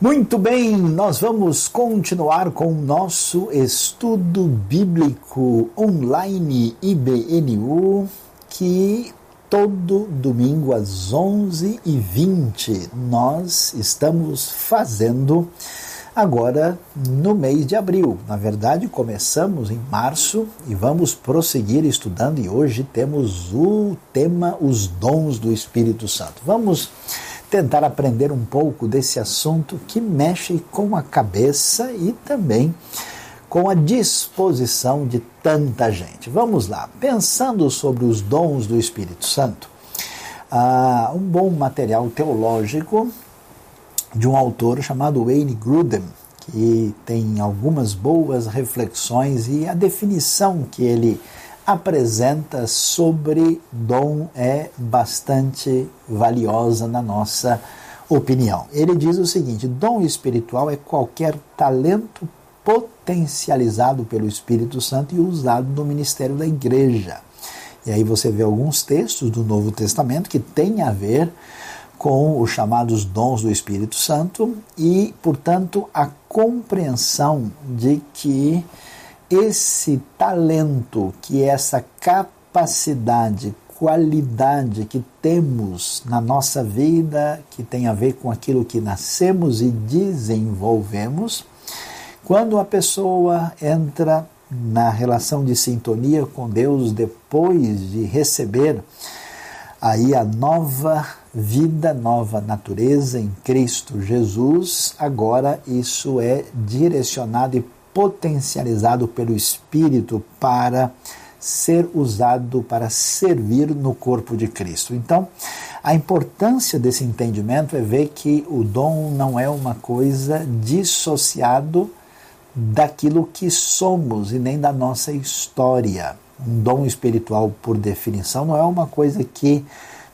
Muito bem, nós vamos continuar com o nosso estudo bíblico online IBNU, que todo domingo às 11h20 nós estamos fazendo agora no mês de abril. Na verdade, começamos em março e vamos prosseguir estudando, e hoje temos o tema Os Dons do Espírito Santo. Vamos tentar aprender um pouco desse assunto que mexe com a cabeça e também com a disposição de tanta gente. Vamos lá, pensando sobre os dons do Espírito Santo, uh, um bom material teológico de um autor chamado Wayne Grudem, que tem algumas boas reflexões e a definição que ele apresenta sobre dom é bastante valiosa na nossa opinião. Ele diz o seguinte: dom espiritual é qualquer talento potencializado pelo Espírito Santo e usado no ministério da igreja. E aí você vê alguns textos do Novo Testamento que têm a ver com os chamados dons do Espírito Santo e, portanto, a compreensão de que esse talento, que é essa capacidade, qualidade que temos na nossa vida, que tem a ver com aquilo que nascemos e desenvolvemos, quando a pessoa entra na relação de sintonia com Deus depois de receber aí a nova vida, nova natureza em Cristo Jesus, agora isso é direcionado e potencializado pelo Espírito para ser usado para servir no corpo de Cristo. Então, a importância desse entendimento é ver que o dom não é uma coisa dissociado daquilo que somos e nem da nossa história. Um dom espiritual, por definição, não é uma coisa que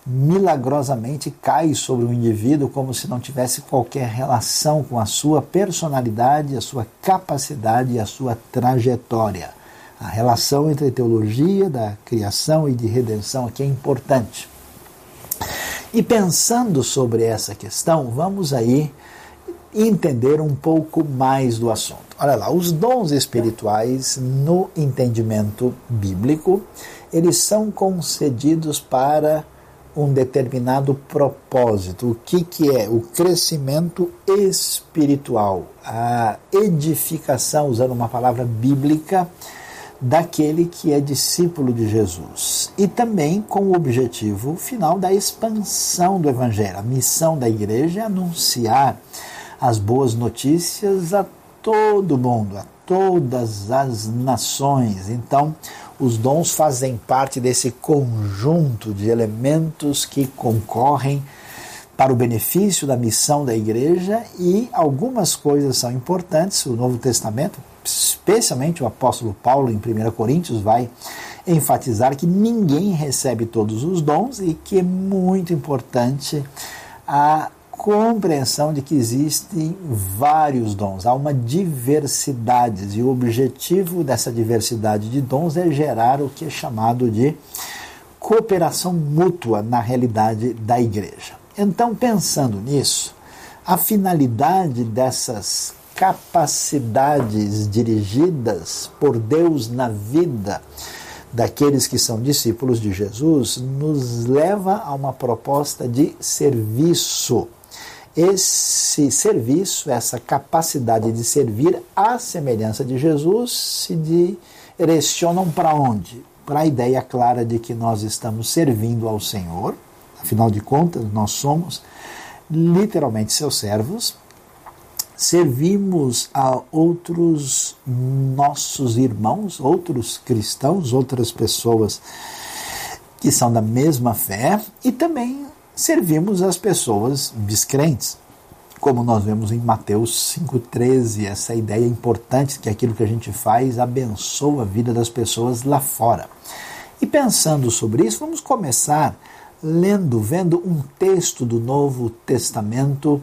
milagrosamente cai sobre o indivíduo como se não tivesse qualquer relação com a sua personalidade, a sua capacidade e a sua trajetória. A relação entre teologia da criação e de redenção aqui é importante. E pensando sobre essa questão, vamos aí entender um pouco mais do assunto. Olha lá, os dons espirituais no entendimento bíblico, eles são concedidos para um determinado propósito. O que, que é? O crescimento espiritual, a edificação, usando uma palavra bíblica, daquele que é discípulo de Jesus. E também com o objetivo final da expansão do Evangelho. A missão da igreja é anunciar as boas notícias a todo mundo, a todas as nações. Então, os dons fazem parte desse conjunto de elementos que concorrem para o benefício da missão da igreja e algumas coisas são importantes. O Novo Testamento, especialmente o apóstolo Paulo em 1 Coríntios, vai enfatizar que ninguém recebe todos os dons e que é muito importante a compreensão de que existem vários dons, há uma diversidade, e o objetivo dessa diversidade de dons é gerar o que é chamado de cooperação mútua na realidade da igreja. Então, pensando nisso, a finalidade dessas capacidades dirigidas por Deus na vida daqueles que são discípulos de Jesus nos leva a uma proposta de serviço esse serviço, essa capacidade de servir à semelhança de Jesus, se direcionam para onde? Para a ideia clara de que nós estamos servindo ao Senhor, afinal de contas, nós somos literalmente seus servos, servimos a outros nossos irmãos, outros cristãos, outras pessoas que são da mesma fé e também servimos as pessoas descrentes. Como nós vemos em Mateus 5,13, essa ideia importante que aquilo que a gente faz abençoa a vida das pessoas lá fora. E pensando sobre isso, vamos começar lendo, vendo um texto do Novo Testamento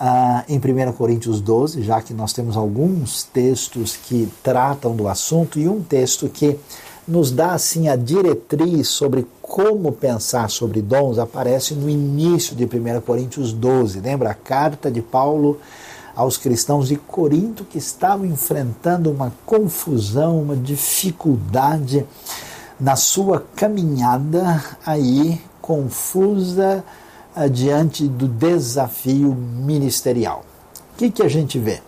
uh, em 1 Coríntios 12, já que nós temos alguns textos que tratam do assunto e um texto que nos dá assim a diretriz sobre como pensar sobre dons aparece no início de 1 Coríntios 12. Lembra a carta de Paulo aos cristãos de Corinto que estavam enfrentando uma confusão, uma dificuldade na sua caminhada aí confusa uh, diante do desafio ministerial. O que, que a gente vê?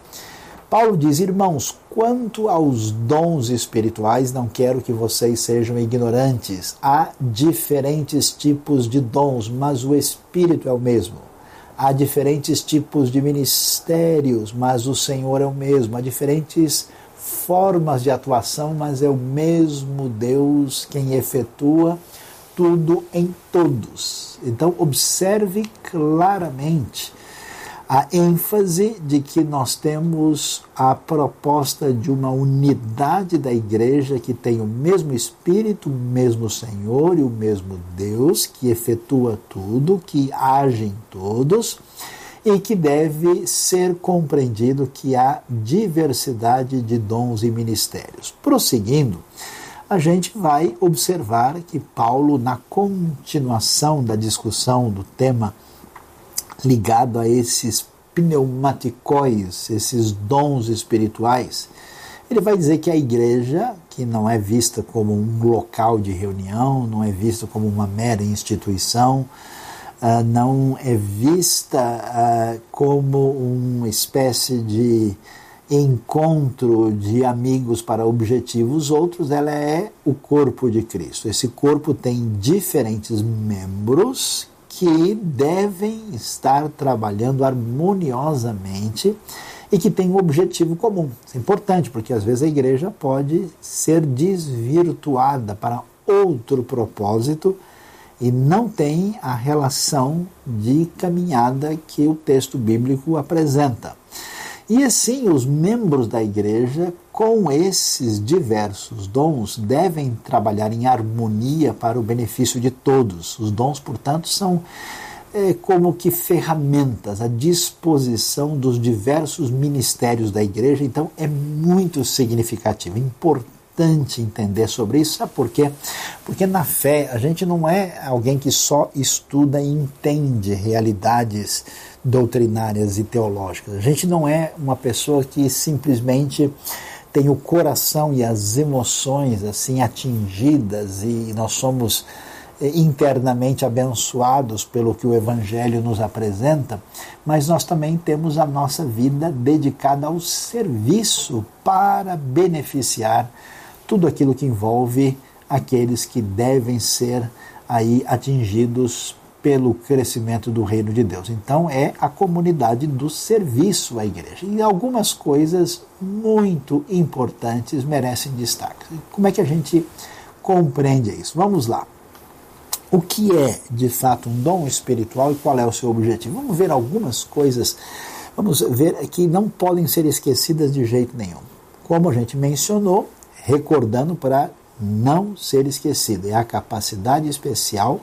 Paulo diz: Irmãos, quanto aos dons espirituais, não quero que vocês sejam ignorantes. Há diferentes tipos de dons, mas o Espírito é o mesmo. Há diferentes tipos de ministérios, mas o Senhor é o mesmo. Há diferentes formas de atuação, mas é o mesmo Deus quem efetua tudo em todos. Então, observe claramente a ênfase de que nós temos a proposta de uma unidade da igreja que tem o mesmo Espírito, o mesmo Senhor e o mesmo Deus que efetua tudo, que age em todos e que deve ser compreendido que há diversidade de dons e ministérios. Prosseguindo, a gente vai observar que Paulo, na continuação da discussão do tema ligado a esses pneumaticóis, esses dons espirituais, ele vai dizer que a igreja, que não é vista como um local de reunião, não é vista como uma mera instituição, uh, não é vista uh, como uma espécie de encontro de amigos para objetivos outros, ela é o corpo de Cristo. Esse corpo tem diferentes membros que devem estar trabalhando harmoniosamente e que têm um objetivo comum. Isso é importante, porque às vezes a igreja pode ser desvirtuada para outro propósito e não tem a relação de caminhada que o texto bíblico apresenta. E assim, os membros da igreja, com esses diversos dons, devem trabalhar em harmonia para o benefício de todos. Os dons, portanto, são é, como que ferramentas à disposição dos diversos ministérios da igreja. Então, é muito significativo, importante entender sobre isso. Sabe por quê? Porque na fé, a gente não é alguém que só estuda e entende realidades doutrinárias e teológicas. A gente não é uma pessoa que simplesmente tem o coração e as emoções assim atingidas e nós somos eh, internamente abençoados pelo que o evangelho nos apresenta, mas nós também temos a nossa vida dedicada ao serviço para beneficiar tudo aquilo que envolve aqueles que devem ser aí atingidos pelo crescimento do reino de Deus. Então é a comunidade do serviço à igreja. E algumas coisas muito importantes merecem destaque. Como é que a gente compreende isso? Vamos lá. O que é de fato um dom espiritual e qual é o seu objetivo? Vamos ver algumas coisas, vamos ver que não podem ser esquecidas de jeito nenhum. Como a gente mencionou, recordando para não ser esquecido, é a capacidade especial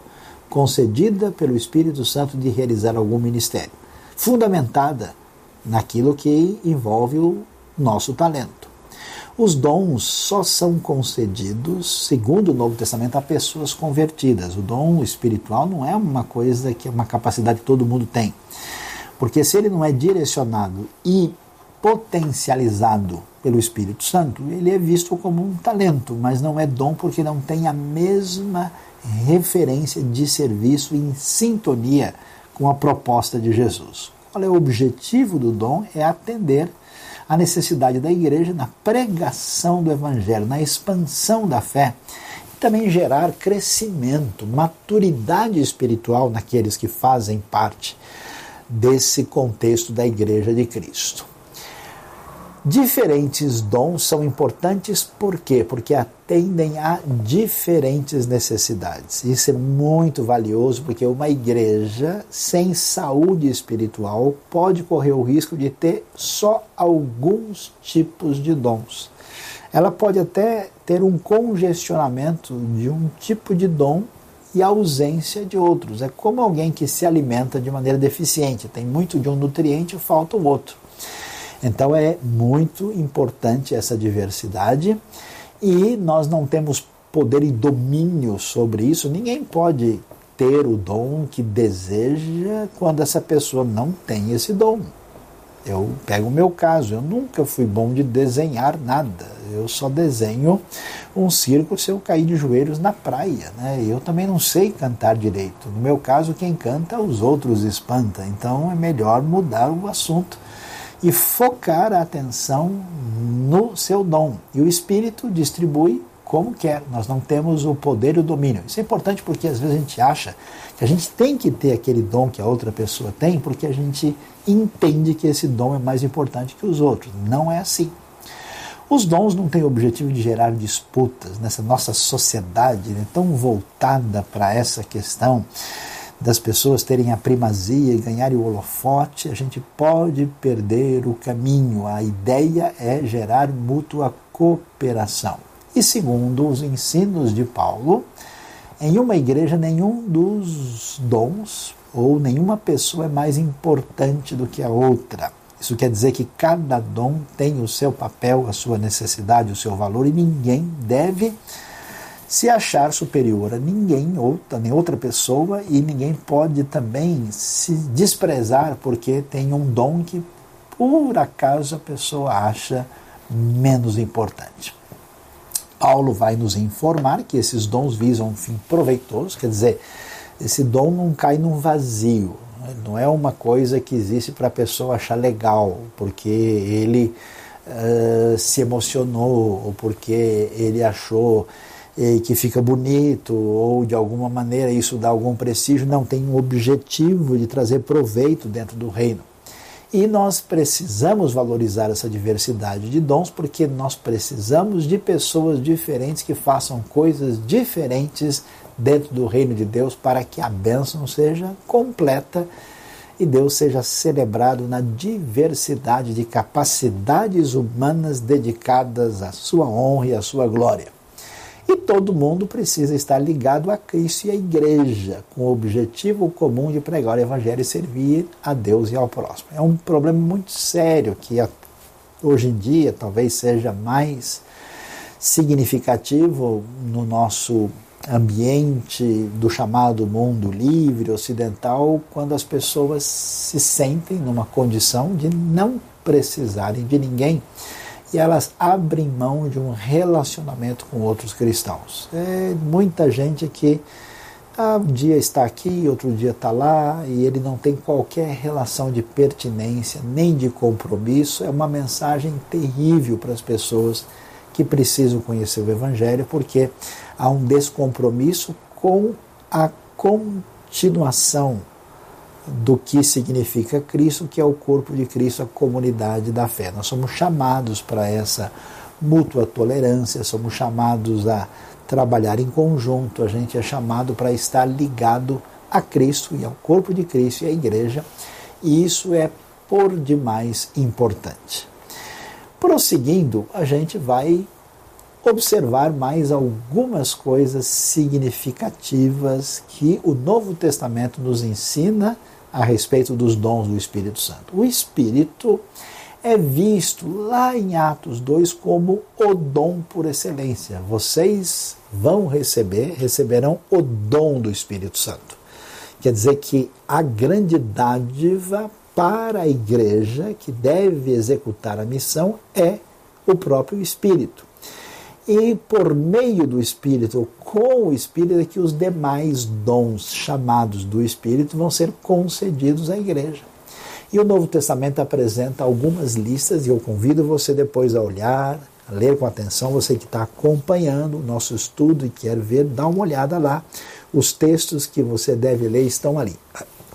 concedida pelo Espírito Santo de realizar algum ministério, fundamentada naquilo que envolve o nosso talento. Os dons só são concedidos, segundo o Novo Testamento, a pessoas convertidas. O dom espiritual não é uma coisa que é uma capacidade que todo mundo tem. Porque se ele não é direcionado e potencializado pelo Espírito Santo, ele é visto como um talento, mas não é dom porque não tem a mesma referência de serviço em sintonia com a proposta de Jesus. Qual é o objetivo do dom? É atender a necessidade da igreja na pregação do evangelho, na expansão da fé e também gerar crescimento, maturidade espiritual naqueles que fazem parte desse contexto da igreja de Cristo. Diferentes dons são importantes por quê? Porque atendem a diferentes necessidades. Isso é muito valioso porque uma igreja sem saúde espiritual pode correr o risco de ter só alguns tipos de dons. Ela pode até ter um congestionamento de um tipo de dom e ausência de outros. É como alguém que se alimenta de maneira deficiente, tem muito de um nutriente e falta o outro. Então é muito importante essa diversidade e nós não temos poder e domínio sobre isso. Ninguém pode ter o dom que deseja quando essa pessoa não tem esse dom. Eu pego o meu caso, eu nunca fui bom de desenhar nada. Eu só desenho um circo se eu cair de joelhos na praia. Né? Eu também não sei cantar direito. No meu caso, quem canta, os outros espanta. Então é melhor mudar o assunto e focar a atenção no seu dom. E o Espírito distribui como quer. Nós não temos o poder e o domínio. Isso é importante porque às vezes a gente acha que a gente tem que ter aquele dom que a outra pessoa tem porque a gente entende que esse dom é mais importante que os outros. Não é assim. Os dons não têm o objetivo de gerar disputas nessa nossa sociedade né, tão voltada para essa questão das pessoas terem a primazia e ganharem o holofote, a gente pode perder o caminho. A ideia é gerar mútua cooperação. E segundo os ensinos de Paulo, em uma igreja nenhum dos dons ou nenhuma pessoa é mais importante do que a outra. Isso quer dizer que cada dom tem o seu papel, a sua necessidade, o seu valor e ninguém deve se achar superior a ninguém, outra, nem outra pessoa, e ninguém pode também se desprezar porque tem um dom que por acaso a pessoa acha menos importante. Paulo vai nos informar que esses dons visam um fim proveitoso, quer dizer, esse dom não cai num vazio, não é uma coisa que existe para a pessoa achar legal, porque ele uh, se emocionou, ou porque ele achou que fica bonito ou de alguma maneira isso dá algum prestígio, não tem um objetivo de trazer proveito dentro do reino. E nós precisamos valorizar essa diversidade de dons porque nós precisamos de pessoas diferentes que façam coisas diferentes dentro do reino de Deus para que a bênção seja completa e Deus seja celebrado na diversidade de capacidades humanas dedicadas à sua honra e à sua glória. E todo mundo precisa estar ligado a Cristo e à igreja, com o objetivo comum de pregar o Evangelho e servir a Deus e ao próximo. É um problema muito sério que hoje em dia talvez seja mais significativo no nosso ambiente do chamado mundo livre ocidental, quando as pessoas se sentem numa condição de não precisarem de ninguém e elas abrem mão de um relacionamento com outros cristãos. É muita gente que ah, um dia está aqui, outro dia está lá, e ele não tem qualquer relação de pertinência nem de compromisso. É uma mensagem terrível para as pessoas que precisam conhecer o Evangelho, porque há um descompromisso com a continuação do que significa Cristo, que é o corpo de Cristo, a comunidade da fé. Nós somos chamados para essa mútua tolerância, somos chamados a trabalhar em conjunto, a gente é chamado para estar ligado a Cristo e ao corpo de Cristo e à igreja, e isso é por demais importante. Prosseguindo, a gente vai observar mais algumas coisas significativas que o Novo Testamento nos ensina a respeito dos dons do Espírito Santo. O Espírito é visto lá em Atos 2 como o dom por excelência. Vocês vão receber, receberão o dom do Espírito Santo. Quer dizer que a grande dádiva para a igreja que deve executar a missão é o próprio Espírito e por meio do Espírito, com o Espírito, é que os demais dons chamados do Espírito vão ser concedidos à igreja. E o Novo Testamento apresenta algumas listas, e eu convido você depois a olhar, a ler com atenção, você que está acompanhando o nosso estudo e quer ver, dá uma olhada lá. Os textos que você deve ler estão ali.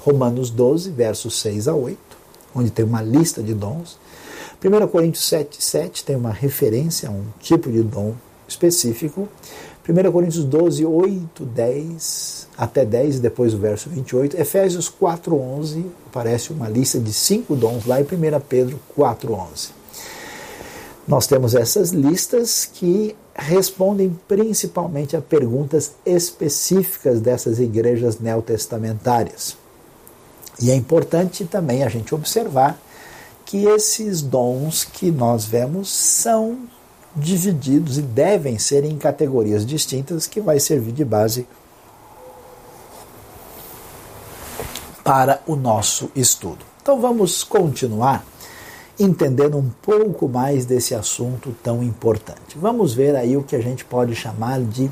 Romanos 12, versos 6 a 8, onde tem uma lista de dons. 1 Coríntios 7, 7 tem uma referência a um tipo de dom específico. 1 Coríntios 12, 8, 10 até 10, depois o verso 28. Efésios 4, 11, aparece uma lista de cinco dons lá em 1 Pedro 4, 11. Nós temos essas listas que respondem principalmente a perguntas específicas dessas igrejas neotestamentárias. E é importante também a gente observar que esses dons que nós vemos são divididos e devem ser em categorias distintas que vai servir de base para o nosso estudo. Então vamos continuar entendendo um pouco mais desse assunto tão importante. Vamos ver aí o que a gente pode chamar de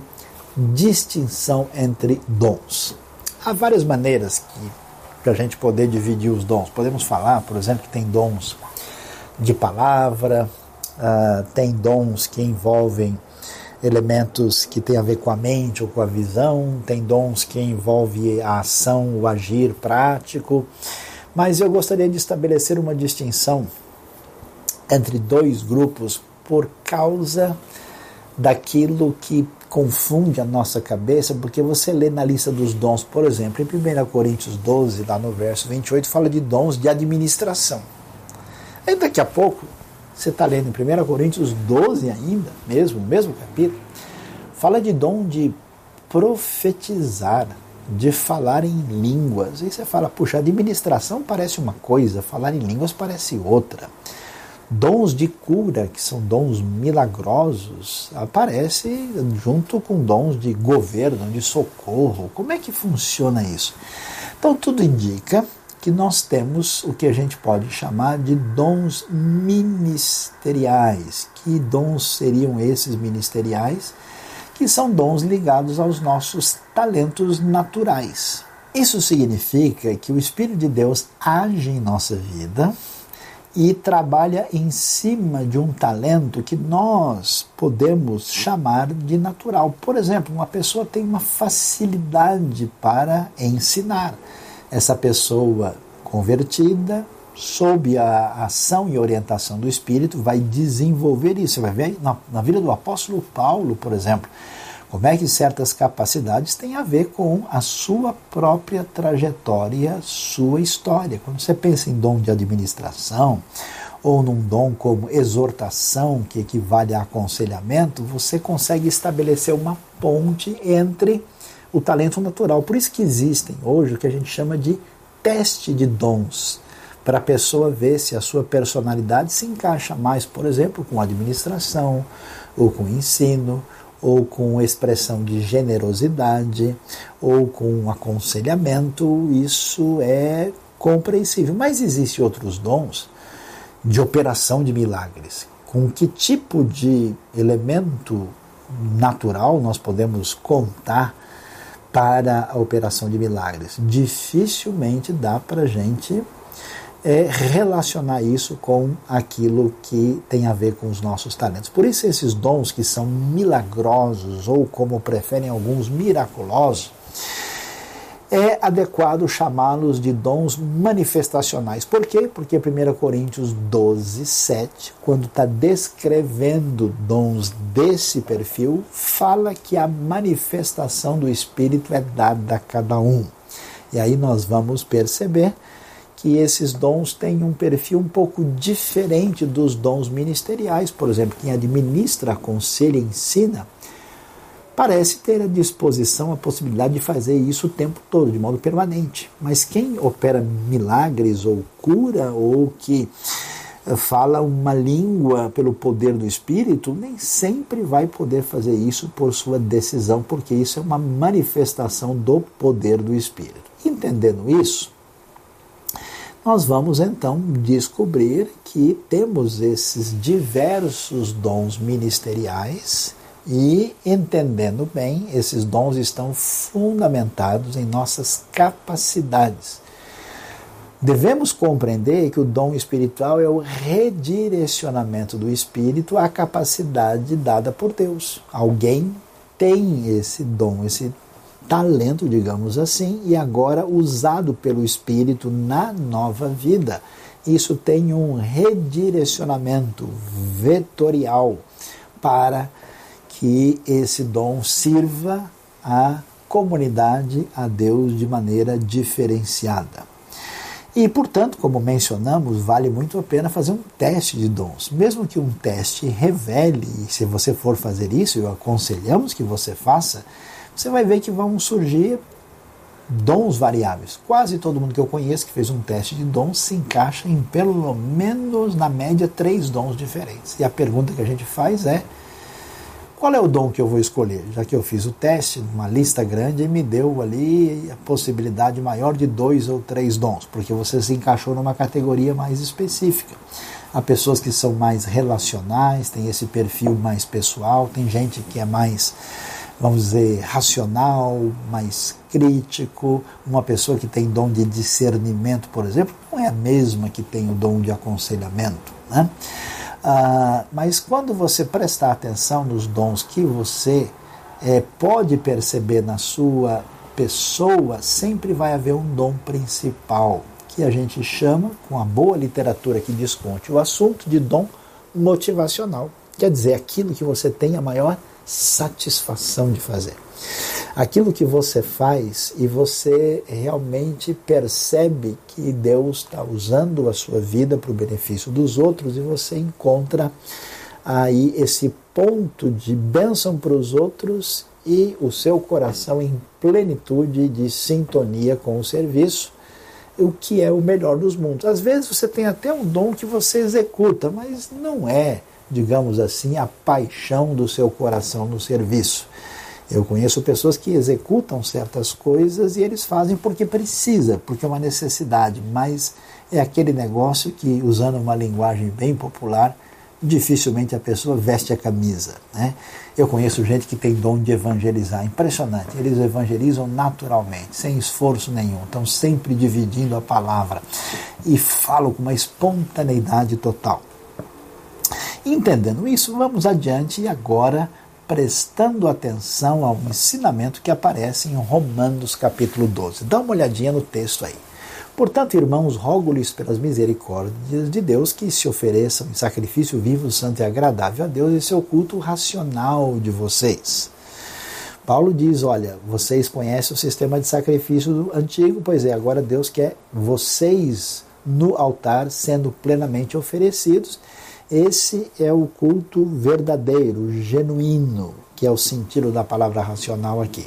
distinção entre dons. Há várias maneiras que para a gente poder dividir os dons. Podemos falar, por exemplo, que tem dons de palavra, uh, tem dons que envolvem elementos que têm a ver com a mente ou com a visão, tem dons que envolvem a ação, o agir prático. Mas eu gostaria de estabelecer uma distinção entre dois grupos por causa daquilo que confunde a nossa cabeça, porque você lê na lista dos dons, por exemplo, em 1 Coríntios 12, lá no verso 28, fala de dons de administração. Aí daqui a pouco, você está lendo em 1 Coríntios 12 ainda, mesmo, mesmo capítulo, fala de dom de profetizar, de falar em línguas. E você fala, puxa, administração parece uma coisa, falar em línguas parece outra dons de cura, que são dons milagrosos, aparece junto com dons de governo, de socorro. Como é que funciona isso? Então tudo indica que nós temos o que a gente pode chamar de dons ministeriais. Que dons seriam esses ministeriais? Que são dons ligados aos nossos talentos naturais. Isso significa que o Espírito de Deus age em nossa vida e trabalha em cima de um talento que nós podemos chamar de natural. Por exemplo, uma pessoa tem uma facilidade para ensinar. Essa pessoa convertida, sob a ação e orientação do Espírito, vai desenvolver isso. Você vai ver na, na vida do apóstolo Paulo, por exemplo como é que certas capacidades têm a ver com a sua própria trajetória, sua história. Quando você pensa em dom de administração, ou num dom como exortação, que equivale a aconselhamento, você consegue estabelecer uma ponte entre o talento natural. Por isso que existem hoje o que a gente chama de teste de dons, para a pessoa ver se a sua personalidade se encaixa mais, por exemplo, com administração, ou com ensino, ou com expressão de generosidade, ou com aconselhamento, isso é compreensível. Mas existem outros dons de operação de milagres. Com que tipo de elemento natural nós podemos contar para a operação de milagres? Dificilmente dá para a gente é relacionar isso com aquilo que tem a ver com os nossos talentos. Por isso, esses dons que são milagrosos, ou como preferem alguns, miraculosos, é adequado chamá-los de dons manifestacionais. Por quê? Porque 1 Coríntios 12, 7, quando está descrevendo dons desse perfil, fala que a manifestação do Espírito é dada a cada um. E aí nós vamos perceber que esses dons têm um perfil um pouco diferente dos dons ministeriais. Por exemplo, quem administra, aconselha, ensina, parece ter à disposição a possibilidade de fazer isso o tempo todo, de modo permanente. Mas quem opera milagres ou cura, ou que fala uma língua pelo poder do Espírito, nem sempre vai poder fazer isso por sua decisão, porque isso é uma manifestação do poder do Espírito. Entendendo isso, nós vamos então descobrir que temos esses diversos dons ministeriais e, entendendo bem, esses dons estão fundamentados em nossas capacidades. Devemos compreender que o dom espiritual é o redirecionamento do espírito à capacidade dada por Deus. Alguém tem esse dom, esse talento, digamos assim, e agora usado pelo Espírito na nova vida. Isso tem um redirecionamento vetorial para que esse dom sirva à comunidade, a Deus de maneira diferenciada. E, portanto, como mencionamos, vale muito a pena fazer um teste de dons. Mesmo que um teste revele, e se você for fazer isso, eu aconselhamos que você faça, você vai ver que vão surgir dons variáveis. Quase todo mundo que eu conheço que fez um teste de dons se encaixa em pelo menos, na média, três dons diferentes. E a pergunta que a gente faz é: qual é o dom que eu vou escolher? Já que eu fiz o teste, uma lista grande, e me deu ali a possibilidade maior de dois ou três dons, porque você se encaixou numa categoria mais específica. Há pessoas que são mais relacionais, tem esse perfil mais pessoal, tem gente que é mais, vamos dizer, racional, mais crítico. Uma pessoa que tem dom de discernimento, por exemplo, não é a mesma que tem o dom de aconselhamento. Né? Ah, mas quando você prestar atenção nos dons que você é, pode perceber na sua pessoa, sempre vai haver um dom principal, que a gente chama, com a boa literatura que desconte o assunto, de dom motivacional. Quer dizer, aquilo que você tem a maior satisfação de fazer. Aquilo que você faz e você realmente percebe que Deus está usando a sua vida para o benefício dos outros e você encontra aí esse ponto de bênção para os outros e o seu coração em plenitude de sintonia com o serviço, o que é o melhor dos mundos. Às vezes você tem até um dom que você executa, mas não é, digamos assim, a paixão do seu coração no serviço. Eu conheço pessoas que executam certas coisas e eles fazem porque precisa, porque é uma necessidade, mas é aquele negócio que, usando uma linguagem bem popular, dificilmente a pessoa veste a camisa. Né? Eu conheço gente que tem dom de evangelizar, impressionante. Eles evangelizam naturalmente, sem esforço nenhum, estão sempre dividindo a palavra e falam com uma espontaneidade total. Entendendo isso, vamos adiante e agora prestando atenção ao ensinamento que aparece em Romanos capítulo 12. Dá uma olhadinha no texto aí. Portanto, irmãos, rogo-lhes pelas misericórdias de Deus que se ofereçam em sacrifício vivo, santo e agradável a Deus esse é o culto racional de vocês. Paulo diz: Olha, vocês conhecem o sistema de sacrifício antigo, pois é, agora Deus quer vocês no altar sendo plenamente oferecidos. Esse é o culto verdadeiro, genuíno, que é o sentido da palavra racional aqui.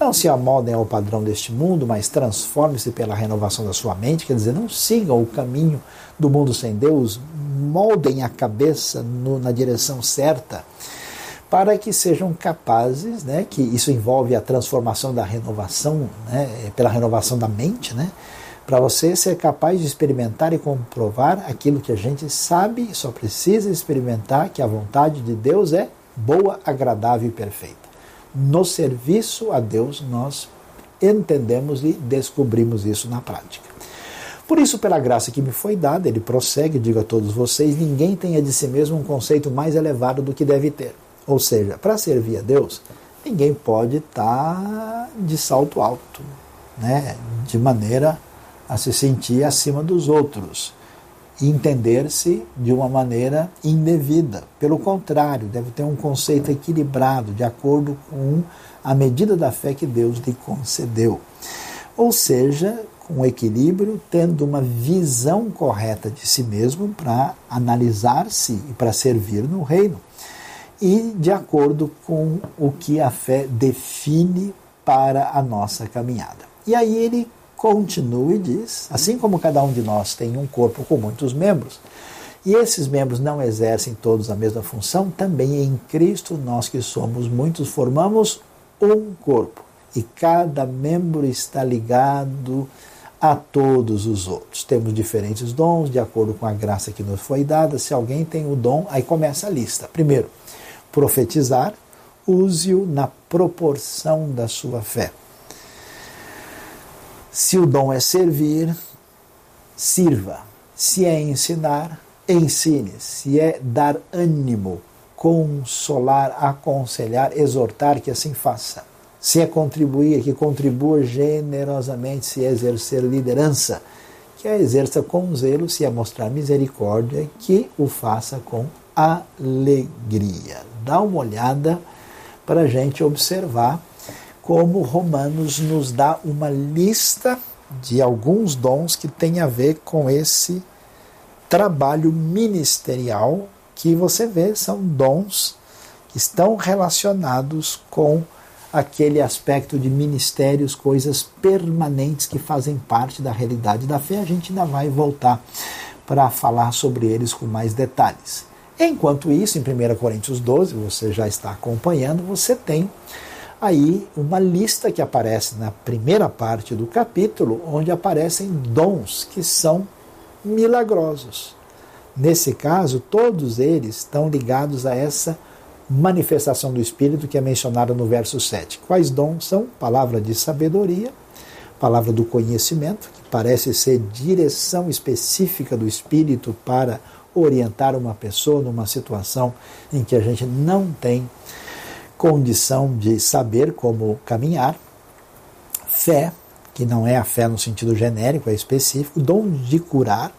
Não se amoldem ao padrão deste mundo, mas transforme-se pela renovação da sua mente, quer dizer, não sigam o caminho do mundo sem Deus, moldem a cabeça no, na direção certa, para que sejam capazes, né, que isso envolve a transformação da renovação, né, pela renovação da mente, né, para você ser capaz de experimentar e comprovar aquilo que a gente sabe, só precisa experimentar que a vontade de Deus é boa, agradável e perfeita no serviço a Deus, nós entendemos e descobrimos isso na prática. Por isso, pela graça que me foi dada, ele prossegue, digo a todos vocês: ninguém tenha de si mesmo um conceito mais elevado do que deve ter. Ou seja, para servir a Deus, ninguém pode estar tá de salto alto, né? de maneira a se sentir acima dos outros entender-se de uma maneira indevida. Pelo contrário, deve ter um conceito equilibrado, de acordo com a medida da fé que Deus lhe concedeu. Ou seja, com equilíbrio, tendo uma visão correta de si mesmo para analisar-se e para servir no reino. E de acordo com o que a fé define para a nossa caminhada. E aí ele continua e diz: assim como cada um de nós tem um corpo com muitos membros, e esses membros não exercem todos a mesma função, também em Cristo nós que somos muitos formamos um corpo, e cada membro está ligado a todos os outros. Temos diferentes dons de acordo com a graça que nos foi dada. Se alguém tem o dom, aí começa a lista. Primeiro, profetizar, use-o na proporção da sua fé. Se o dom é servir, sirva. Se é ensinar, ensine. Se é dar ânimo, consolar, aconselhar, exortar, que assim faça. Se é contribuir, que contribua generosamente. Se é exercer liderança, que a exerça com zelo. Se é mostrar misericórdia, que o faça com alegria. Dá uma olhada para a gente observar como Romanos nos dá uma lista de alguns dons que tem a ver com esse trabalho ministerial que você vê são dons que estão relacionados com aquele aspecto de ministérios, coisas permanentes que fazem parte da realidade da fé. A gente ainda vai voltar para falar sobre eles com mais detalhes. Enquanto isso, em 1 Coríntios 12, você já está acompanhando, você tem aí uma lista que aparece na primeira parte do capítulo, onde aparecem dons que são milagrosos. Nesse caso, todos eles estão ligados a essa manifestação do Espírito que é mencionada no verso 7. Quais dons são? Palavra de sabedoria, palavra do conhecimento, que parece ser direção específica do Espírito para orientar uma pessoa numa situação em que a gente não tem condição de saber como caminhar. Fé, que não é a fé no sentido genérico, é específico. Dom de curar,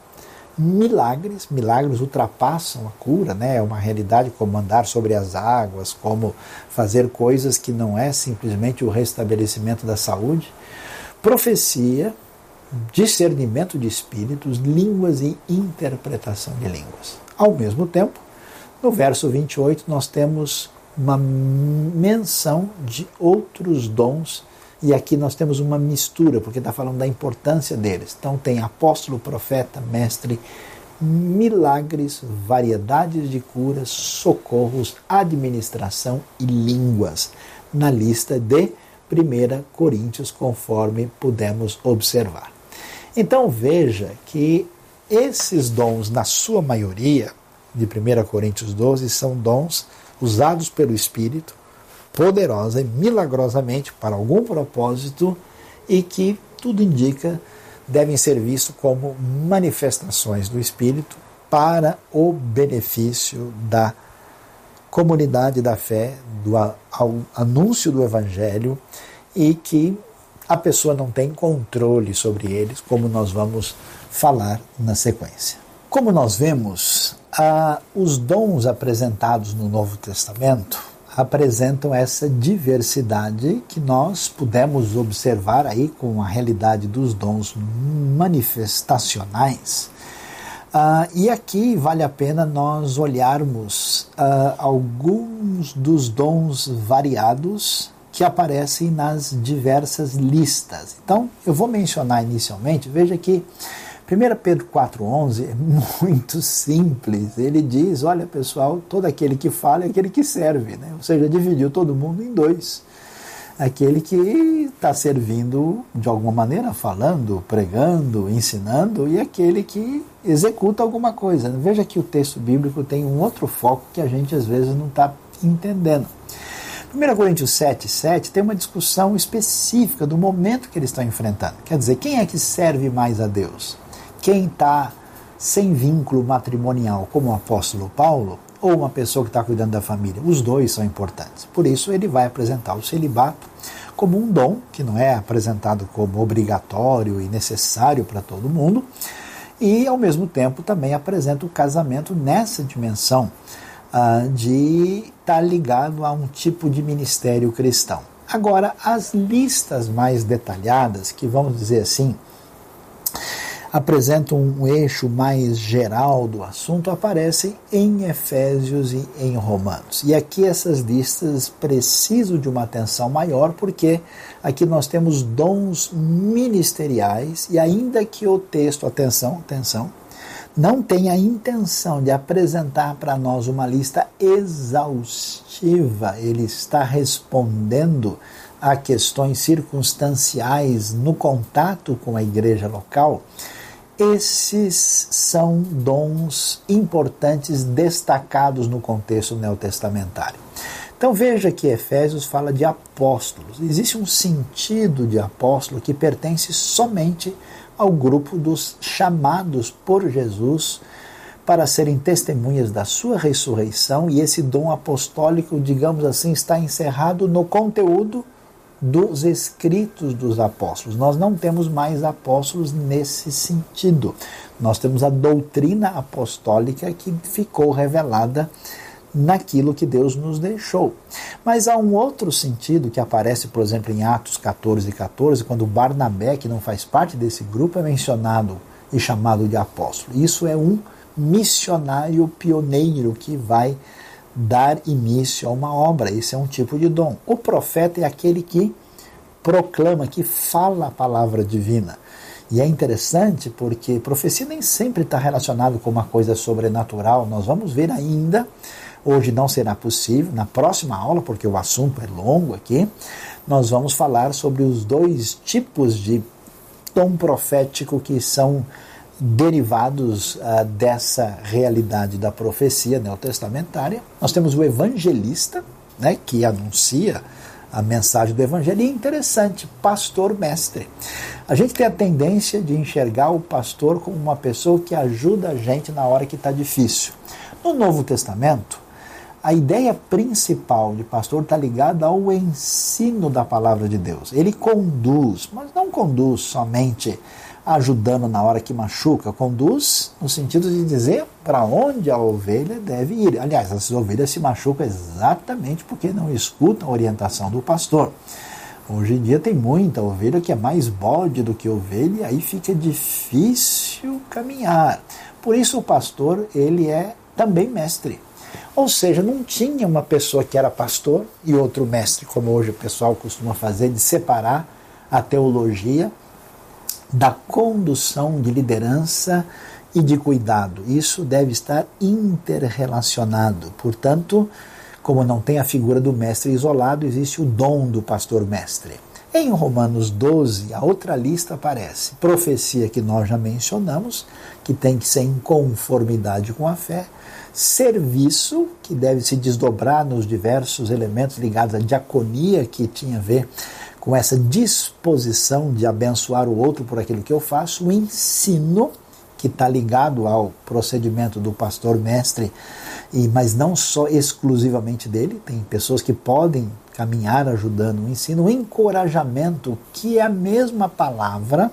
milagres, milagres ultrapassam a cura, né? É uma realidade como andar sobre as águas, como fazer coisas que não é simplesmente o restabelecimento da saúde. Profecia, discernimento de espíritos, línguas e interpretação de línguas. Ao mesmo tempo, no verso 28 nós temos uma menção de outros dons e aqui nós temos uma mistura, porque está falando da importância deles. Então tem apóstolo, profeta, mestre, milagres, variedades de curas, socorros, administração e línguas, na lista de 1 Coríntios, conforme pudemos observar. Então veja que esses dons, na sua maioria, de 1 Coríntios 12, são dons usados pelo Espírito poderosa e milagrosamente para algum propósito e que tudo indica devem ser vistos como manifestações do Espírito para o benefício da comunidade da fé, do anúncio do Evangelho e que a pessoa não tem controle sobre eles, como nós vamos falar na sequência. Como nós vemos, ah, os dons apresentados no Novo Testamento apresentam essa diversidade que nós pudemos observar aí com a realidade dos dons manifestacionais. Ah, e aqui vale a pena nós olharmos ah, alguns dos dons variados que aparecem nas diversas listas. Então, eu vou mencionar inicialmente, veja que 1 Pedro 4,11 é muito simples. Ele diz: olha pessoal, todo aquele que fala é aquele que serve. Né? Ou seja, dividiu todo mundo em dois. Aquele que está servindo de alguma maneira, falando, pregando, ensinando, e aquele que executa alguma coisa. Veja que o texto bíblico tem um outro foco que a gente às vezes não está entendendo. 1 Coríntios 7, 7 tem uma discussão específica do momento que eles estão enfrentando. Quer dizer, quem é que serve mais a Deus? Quem está sem vínculo matrimonial, como o apóstolo Paulo, ou uma pessoa que está cuidando da família? Os dois são importantes. Por isso, ele vai apresentar o celibato como um dom, que não é apresentado como obrigatório e necessário para todo mundo, e ao mesmo tempo também apresenta o casamento nessa dimensão uh, de estar tá ligado a um tipo de ministério cristão. Agora, as listas mais detalhadas, que vamos dizer assim, apresentam um eixo mais geral do assunto, aparecem em Efésios e em Romanos. E aqui essas listas precisam de uma atenção maior, porque aqui nós temos dons ministeriais, e ainda que o texto, atenção, atenção, não tem a intenção de apresentar para nós uma lista exaustiva, ele está respondendo a questões circunstanciais no contato com a igreja local. Esses são dons importantes destacados no contexto neotestamentário. Então veja que Efésios fala de apóstolos. Existe um sentido de apóstolo que pertence somente ao grupo dos chamados por Jesus para serem testemunhas da sua ressurreição, e esse dom apostólico, digamos assim, está encerrado no conteúdo dos escritos dos apóstolos. Nós não temos mais apóstolos nesse sentido. Nós temos a doutrina apostólica que ficou revelada naquilo que Deus nos deixou. Mas há um outro sentido que aparece, por exemplo, em Atos 14 e 14, quando Barnabé, que não faz parte desse grupo, é mencionado e chamado de apóstolo. Isso é um missionário pioneiro que vai dar início a uma obra. Isso é um tipo de dom. O profeta é aquele que proclama, que fala a palavra divina. E é interessante porque profecia nem sempre está relacionado com uma coisa sobrenatural. Nós vamos ver ainda Hoje não será possível. Na próxima aula, porque o assunto é longo aqui, nós vamos falar sobre os dois tipos de tom profético que são derivados uh, dessa realidade da profecia neotestamentária. Nós temos o evangelista, né, que anuncia a mensagem do Evangelho. E é interessante, pastor-mestre. A gente tem a tendência de enxergar o pastor como uma pessoa que ajuda a gente na hora que está difícil. No Novo Testamento, a ideia principal de pastor está ligada ao ensino da palavra de Deus. Ele conduz, mas não conduz somente ajudando na hora que machuca, conduz no sentido de dizer para onde a ovelha deve ir. Aliás, essas ovelhas se machucam exatamente porque não escutam a orientação do pastor. Hoje em dia tem muita ovelha que é mais bode do que ovelha e aí fica difícil caminhar. Por isso o pastor, ele é também mestre. Ou seja, não tinha uma pessoa que era pastor e outro mestre, como hoje o pessoal costuma fazer, de separar a teologia da condução de liderança e de cuidado. Isso deve estar interrelacionado. Portanto, como não tem a figura do mestre isolado, existe o dom do pastor-mestre. Em Romanos 12, a outra lista aparece. Profecia que nós já mencionamos, que tem que ser em conformidade com a fé. Serviço, que deve se desdobrar nos diversos elementos ligados à diaconia, que tinha a ver com essa disposição de abençoar o outro por aquilo que eu faço, o ensino que está ligado ao procedimento do pastor mestre, e mas não só exclusivamente dele, tem pessoas que podem caminhar ajudando o ensino, o encorajamento, que é a mesma palavra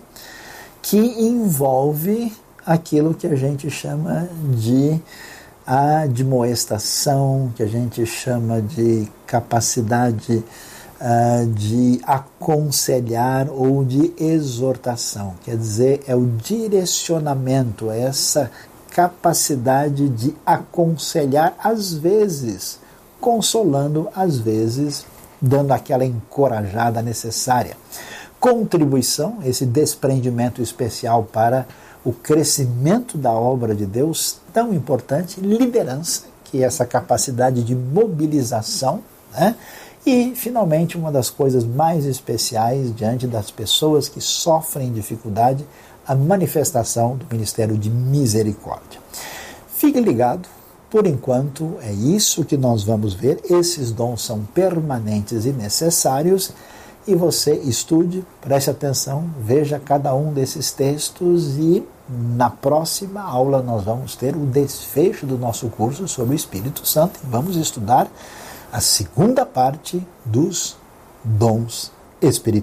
que envolve aquilo que a gente chama de admoestação, que a gente chama de capacidade uh, de aconselhar ou de exortação. Quer dizer, é o direcionamento, é essa capacidade de aconselhar, às vezes consolando, às vezes dando aquela encorajada necessária. Contribuição, esse desprendimento especial para o crescimento da obra de Deus, tão importante. Liderança, que é essa capacidade de mobilização, né? E, finalmente, uma das coisas mais especiais diante das pessoas que sofrem dificuldade, a manifestação do ministério de misericórdia. Fique ligado, por enquanto é isso que nós vamos ver. Esses dons são permanentes e necessários. E você estude, preste atenção, veja cada um desses textos e na próxima aula nós vamos ter o desfecho do nosso curso sobre o Espírito Santo e vamos estudar a segunda parte dos dons espirituais.